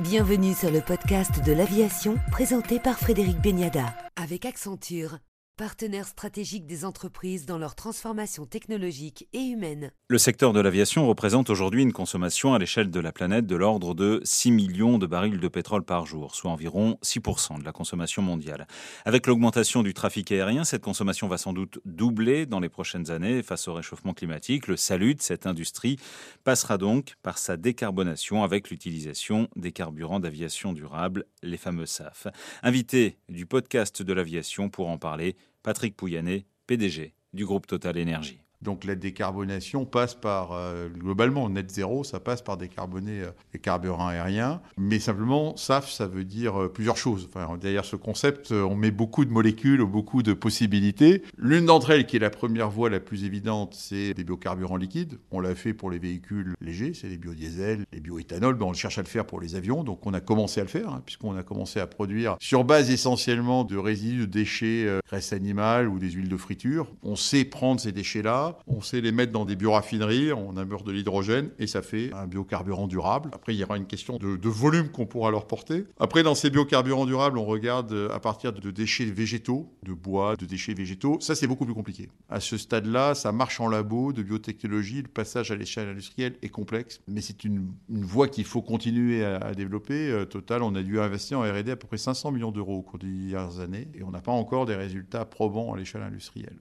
Bienvenue sur le podcast de l'aviation présenté par Frédéric Beniada. Avec Accenture partenaire stratégique des entreprises dans leur transformation technologique et humaine. Le secteur de l'aviation représente aujourd'hui une consommation à l'échelle de la planète de l'ordre de 6 millions de barils de pétrole par jour, soit environ 6% de la consommation mondiale. Avec l'augmentation du trafic aérien, cette consommation va sans doute doubler dans les prochaines années face au réchauffement climatique. Le salut de cette industrie passera donc par sa décarbonation avec l'utilisation des carburants d'aviation durable, les fameux SAF. Invité du podcast de l'aviation pour en parler, Patrick Pouyanné, PDG du groupe Total Énergie. Donc la décarbonation passe par, euh, globalement, net zéro, ça passe par décarboner euh, les carburants aériens. Mais simplement, SAF, ça veut dire euh, plusieurs choses. Enfin, derrière ce concept, on met beaucoup de molécules, beaucoup de possibilités. L'une d'entre elles, qui est la première voie la plus évidente, c'est des biocarburants liquides. On l'a fait pour les véhicules légers, c'est les biodiesels, les bioéthanols. Ben, on cherche à le faire pour les avions, donc on a commencé à le faire, hein, puisqu'on a commencé à produire sur base essentiellement de résidus de déchets, graisse animale ou des huiles de friture. On sait prendre ces déchets-là on sait les mettre dans des bioraffineries, on ameure de l'hydrogène et ça fait un biocarburant durable. Après, il y aura une question de, volume qu'on pourra leur porter. Après, dans ces biocarburants durables, on regarde euh, à partir de déchets végétaux, de bois, de déchets végétaux. Ça, c'est beaucoup plus compliqué. À ce stade-là, ça marche en labo de biotechnologie. Le passage à l'échelle industrielle est complexe, mais c'est une, voie qu'il faut continuer à, développer. Euh, total, on a dû investir en R&D à peu près 500 millions d'euros au cours des dernières années et on n'a pas encore des résultats probants à l'échelle industrielle.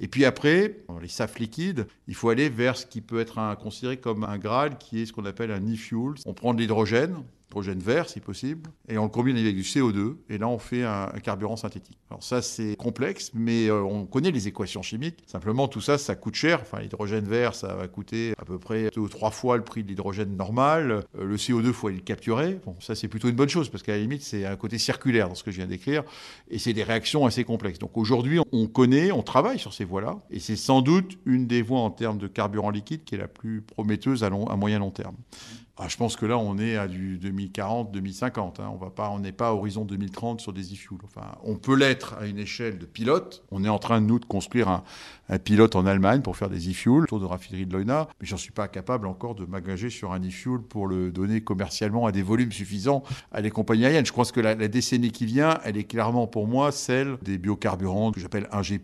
Et puis après, les SAF liquides, il faut aller vers ce qui peut être considéré comme un Graal, qui est ce qu'on appelle un e-fuel. On prend de l'hydrogène, hydrogène vert si possible, et on le combine avec du CO2, et là on fait un, carburant synthétique. Alors ça c'est complexe, mais euh, on connaît les équations chimiques. Simplement tout ça, ça coûte cher. Enfin l'hydrogène vert, ça va coûter à peu près deux ou trois fois le prix de l'hydrogène normal. Euh, le CO2, faut le capturer. Bon, ça c'est plutôt une bonne chose parce qu'à la limite c'est un côté circulaire dans ce que je viens d'écrire, et c'est des réactions assez complexes. Donc aujourd'hui on connaît, on travaille sur ces voies-là, et c'est sans doute une des voies en termes de carburant liquide qui est la plus prometteuse à, long, à moyen long terme. Ah, je pense que là, on est à du 2040, 2050. Hein. On va pas, on n'est pas à horizon 2030 sur des e-fuels. Enfin, on peut l'être à une échelle de pilote. On est en train, nous, de construire un, pilote en Allemagne pour faire des e-fuels autour de raffinerie de Leuna. Mais j'en suis pas capable encore de m'engager sur un e-fuel pour le donner commercialement à des volumes suffisants à les compagnies aériennes. Je pense que la, décennie qui vient, elle est clairement pour moi celle des biocarburants que j'appelle 1G+,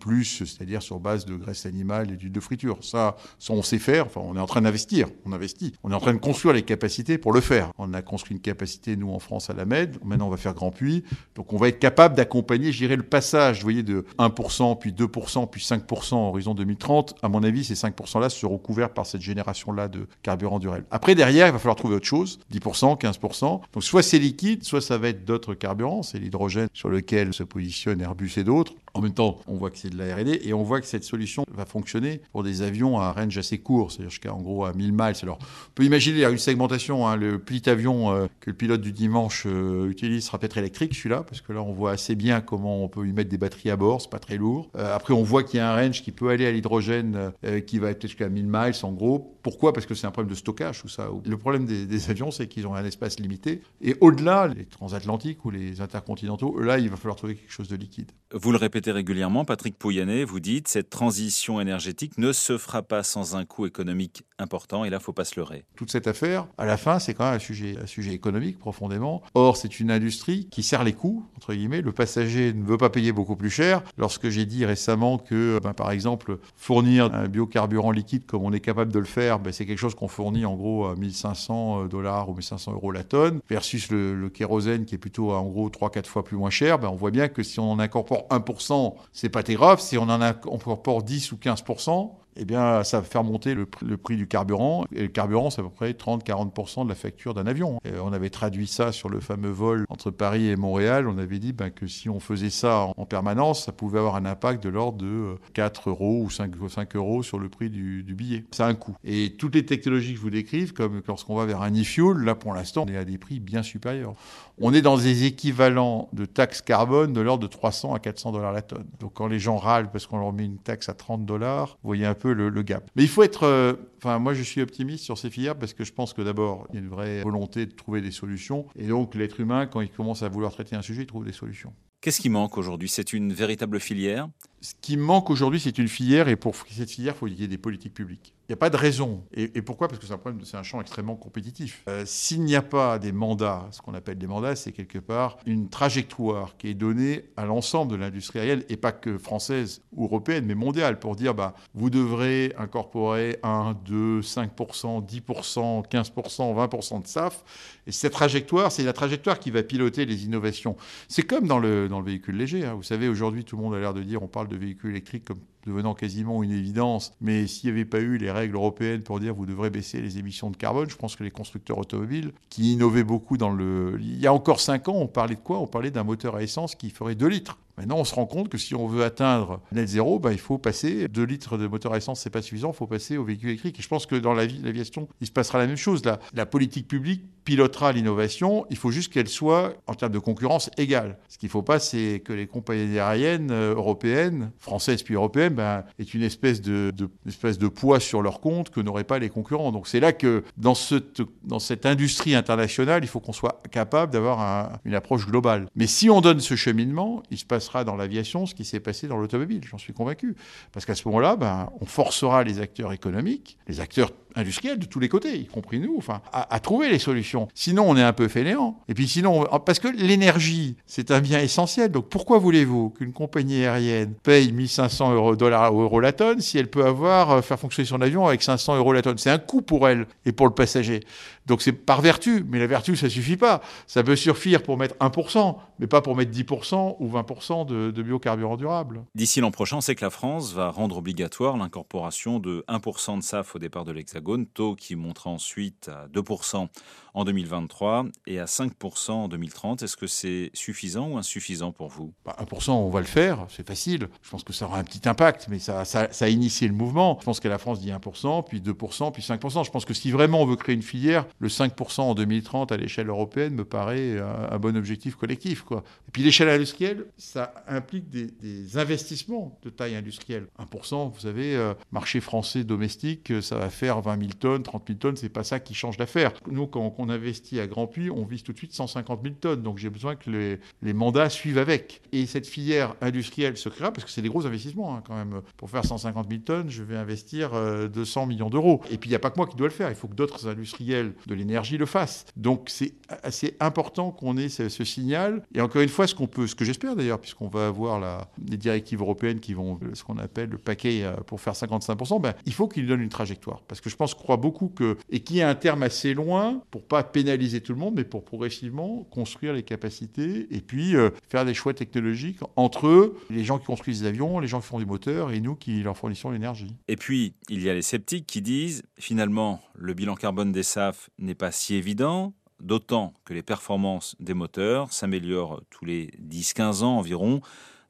c'est-à-dire sur base de graisse animale et d'huile de friture. Ça, ça, on sait faire. Enfin, on est en train d'investir. On investit. On est en train de construire les capacités pour le faire. On a construit une capacité, nous, en France, à la MED. Maintenant, on va faire Grand Puy. Donc, on va être capable d'accompagner, je dirais, le passage, vous voyez, de 1%, puis 2%, puis 5% en horizon 2030. À mon avis, ces 5%-là seront couverts par cette génération-là de carburant durable. Après, derrière, il va falloir trouver autre chose. 10%, 15%. Donc, soit c'est liquide, soit ça va être d'autres carburants. C'est l'hydrogène sur lequel se positionnent Airbus et d'autres. En même temps, on voit que c'est de la R&D et on voit que cette solution va fonctionner pour des avions à range assez court, c'est-à-dire jusqu'à en gros à 1000 miles. Alors, on peut imaginer une segmentation. Hein, le petit avion euh, que le pilote du dimanche euh, utilise sera peut-être électrique, celui-là, parce que là, on voit assez bien comment on peut y mettre des batteries à bord. C'est pas très lourd. Euh, après, on voit qu'il y a un range qui peut aller à l'hydrogène, qui va être jusqu'à 1000 miles en gros. Pourquoi? Parce que c'est un problème de stockage tout ça. Le problème des, des avions, c'est qu'ils ont un espace limité. Et au-delà, les transatlantiques ou les intercontinentaux, là, il va falloir trouver quelque chose de liquide. Vous le répétez régulièrement, Patrick Pouyanné, vous dites cette transition énergétique ne se fera pas sans un coût économique important et là, il ne faut pas se leurrer. Toute cette affaire, à la fin, c'est quand même un sujet, un sujet économique profondément. Or, c'est une industrie qui sert les coûts, entre guillemets. Le passager ne veut pas payer beaucoup plus cher. Lorsque j'ai dit récemment que, ben, par exemple, fournir un biocarburant liquide comme on est capable de le faire, ben, c'est quelque chose qu'on fournit en gros à 1500 dollars ou 1500 euros la tonne, versus le, kérosène qui est plutôt en gros 3-4 fois plus moins cher, ben, on voit bien que si on incorpore 1%, c'est pas grave. Si on en incorpore 10 ou 15%, eh bien, ça va faire monter le, prix du carburant. Et le carburant, c'est à peu près 30-40% de la facture d'un avion. on avait traduit ça sur le fameux vol entre Paris et Montréal. On avait dit ben, que si on faisait ça en, permanence, ça pouvait avoir un impact de l'ordre de 4 euh, euros ou 5, 5 euros sur le prix du, billet. C'est un coût. Et toutes les technologies que je vous décrive, comme lorsqu'on va vers un e-fuel, là, pour l'instant, on est à des prix bien supérieurs. On est dans des équivalents de taxes carbone de l'ordre de 300 à 400 dollars la tonne. Donc, quand les gens râlent parce qu'on leur met une taxe à 30 dollars, vous voyez un peu le, gap. Mais il faut être. Euh, enfin, moi, je suis optimiste sur ces filières parce que je pense que d'abord, il y a une vraie volonté de trouver des solutions. Et donc, l'être humain, quand il commence à vouloir traiter un sujet, il trouve des solutions. Qu'est-ce qui manque aujourd'hui? C'est une véritable filière? Ce qui manque aujourd'hui, c'est une filière, et pour cette filière, il faut qu'il y ait des politiques publiques. Il n'y a pas de raison. Et, pourquoi? Parce que c'est un problème, c'est un champ extrêmement compétitif. Euh, s'il n'y a pas des mandats, ce qu'on appelle des mandats, c'est quelque part une trajectoire qui est donnée à l'ensemble de l'industrie aérienne, et pas que française ou européenne, mais mondiale, pour dire bah, vous devrez incorporer 1, 2, 5%, 10%, 15%, 20% de SAF. Et cette trajectoire, c'est la trajectoire qui va piloter les innovations. C'est comme dans le, dans le véhicule léger. Hein. Vous savez, aujourd'hui, tout le monde a l'air de dire on parle de véhicules électriques comme devenant quasiment une évidence. Mais s'il n'y avait pas eu les règles européennes pour dire vous devrez baisser les émissions de carbone, je pense que les constructeurs automobiles, qui innovaient beaucoup dans le... Il y a encore 5 ans, on parlait de quoi? On parlait d'un moteur à essence qui ferait 2 litres. Maintenant, on se rend compte que si on veut atteindre net zéro, bah, il faut passer 2 litres de moteur à essence, c'est pas suffisant, il faut passer au véhicule électrique. Et je pense que dans l'aviation, il se passera la même chose. La, la politique publique pilotera l'innovation, il faut juste qu'elle soit, en termes de concurrence, égale. Ce qu'il ne faut pas, c'est que les compagnies aériennes euh, européennes, françaises puis européennes, ben, aient une espèce de, de poids sur leur compte que n'auraient pas les concurrents. Donc c'est là que, dans cette, industrie internationale, il faut qu'on soit capable d'avoir une approche globale. Mais si on donne ce cheminement, il se passera dans l'aviation ce qui s'est passé dans l'automobile, j'en suis convaincu. Parce qu'à ce moment-là, ben, on forcera les acteurs économiques, les acteurs industriels de tous les côtés, y compris nous, enfin, à, trouver les solutions. Sinon, on est un peu fainéant. Et puis sinon, parce que l'énergie, c'est un bien essentiel. Donc pourquoi voulez-vous qu'une compagnie aérienne paye 1500 euros, dollars ou euros la tonne si elle peut avoir, euh, faire fonctionner son avion avec 500 euros la tonne? C'est un coût pour elle et pour le passager. Donc c'est par vertu, mais la vertu, ça suffit pas. Ça peut suffire pour mettre 1%, mais pas pour mettre 10% ou 20% de, de biocarburants durables. D'ici l'an prochain, c'est que la France va rendre obligatoire l'incorporation de 1% de SAF au départ de l'Hexagone, taux qui montera ensuite à 2% en 2023 et à 5% en 2030. Est-ce que c'est suffisant ou insuffisant pour vous? 1%, bah, on va le faire, c'est facile. Je pense que ça aura un petit impact, mais ça, a initié le mouvement. Je pense que la France dit 1%, puis 2%, puis 5%. Je pense que si vraiment on veut créer une filière, le 5% en 2030 à l'échelle européenne me paraît un, bon objectif collectif. Et puis l'échelle industrielle, ça implique des, investissements de taille industrielle. 1%, vous savez, euh, marché français domestique, ça va faire 20 000 tonnes, 30 000 tonnes, c'est pas ça qui change l'affaire. Nous, quand on investit à Grand Puy, on vise tout de suite 150 000 tonnes. Donc j'ai besoin que les, mandats suivent avec. Et cette filière industrielle se créera, parce que c'est des gros investissements hein, quand même. Pour faire 150 000 tonnes, je vais investir 200 euh, millions d'euros. Et puis il n'y a pas que moi qui dois le faire, il faut que d'autres industriels de l'énergie le fassent. Donc c'est assez important qu'on ait ce, signal. Et encore une fois, ce qu'on peut, ce que j'espère d'ailleurs, puisqu'on va avoir la, les directives européennes qui vont, ce qu'on appelle le paquet euh, pour faire 55%, ben, il faut qu'ils donnent une trajectoire. Parce que je pense, crois beaucoup que, et qu'il y ait un terme assez loin pour pas pénaliser tout le monde, mais pour progressivement construire les capacités et puis euh, faire des choix technologiques entre eux, les gens qui construisent des avions, les gens qui font des moteurs et nous qui leur fournissons l'énergie. Et puis, il y a les sceptiques qui disent, finalement, le bilan carbone des SAF n'est pas si évident, d'autant que les performances des moteurs s'améliorent tous les 10-15 ans environ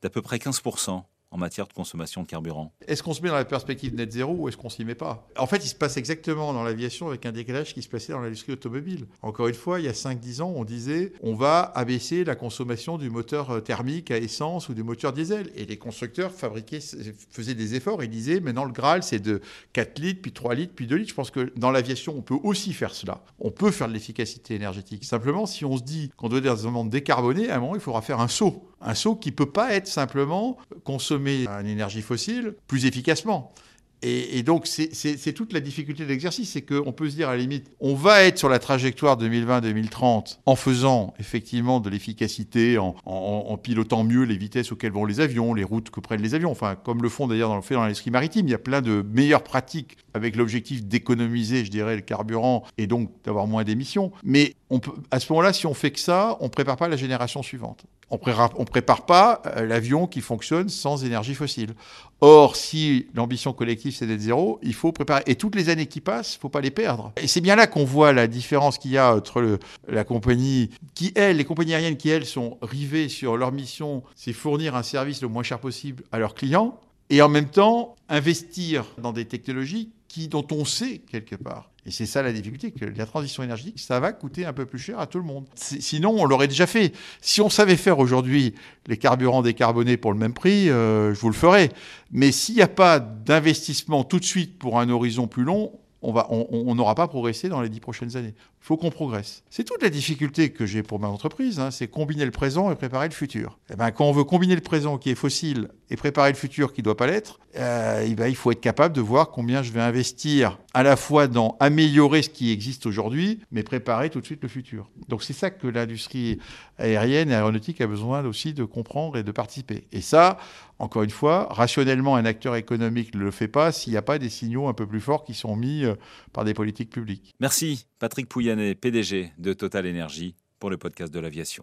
d'à peu près 15% en matière de consommation de carburant. Est-ce qu'on se met dans la perspective net zéro ou est-ce qu'on s'y met pas? En fait, il se passe exactement dans l'aviation avec un décalage qui se passait dans l'industrie automobile. Encore une fois, il y a 5-10 ans, on disait on va abaisser la consommation du moteur euh, thermique à essence ou du moteur diesel. Et les constructeurs fabriquaient, faisaient des efforts et disaient maintenant le Graal c'est de 4 litres, puis 3 litres, puis 2 litres. Je pense que dans l'aviation, on peut aussi faire cela. On peut faire de l'efficacité énergétique. Simplement, si on se dit qu'on doit être dans un monde décarboné, à un moment, il faudra faire un saut. Un saut qui ne peut pas être simplement consommer une énergie fossile plus efficacement. Et, donc, c'est toute la difficulté de l'exercice, c'est qu'on peut se dire à la limite, on va être sur la trajectoire 2020-2030 en faisant effectivement de l'efficacité, en, pilotant mieux les vitesses auxquelles vont les avions, les routes que prennent les avions, enfin, comme le font d'ailleurs dans le fait dans l'industrie maritime. Il y a plein de meilleures pratiques avec l'objectif d'économiser, je dirais, le carburant et donc d'avoir moins d'émissions. Mais on à ce moment-là, si on fait que ça, on ne prépare pas la génération suivante. On ne prépare pas euh, l'avion qui fonctionne sans énergie fossile. Or, si l'ambition collective c'est d'être zéro, il faut préparer. Et toutes les années qui passent, faut pas les perdre. Et c'est bien là qu'on voit la différence qu'il y a entre la compagnie, qui elles, les compagnies aériennes qui elles sont rivées sur leur mission, c'est fournir un service le moins cher possible à leurs clients, et en même temps investir dans des technologies qui, dont on sait quelque part et c'est ça la difficulté, que la transition énergétique, ça va coûter un peu plus cher à tout le monde. Sinon, on l'aurait déjà fait. Si on savait faire aujourd'hui les carburants décarbonés pour le même prix, euh, je vous le ferais. Mais s'il n'y a pas d'investissement tout de suite pour un horizon plus long, on n'aura pas progressé dans les dix prochaines années. Il faut qu'on progresse. C'est toute la difficulté que j'ai pour ma entreprise, hein, c'est combiner le présent et préparer le futur. Et eh ben, quand on veut combiner le présent qui est fossile et préparer le futur qui ne doit pas l'être, euh, eh ben, il faut être capable de voir combien je vais investir à la fois dans améliorer ce qui existe aujourd'hui, mais préparer tout de suite le futur. Donc c'est ça que l'industrie aérienne et aéronautique a besoin aussi de comprendre et de participer. Et ça, encore une fois, rationnellement, un acteur économique ne le fait pas s'il n'y a pas des signaux un peu plus forts qui sont mis euh, par des politiques publiques. Merci Patrick Pouyanné, PDG de Total Energy, pour le podcast de l'aviation.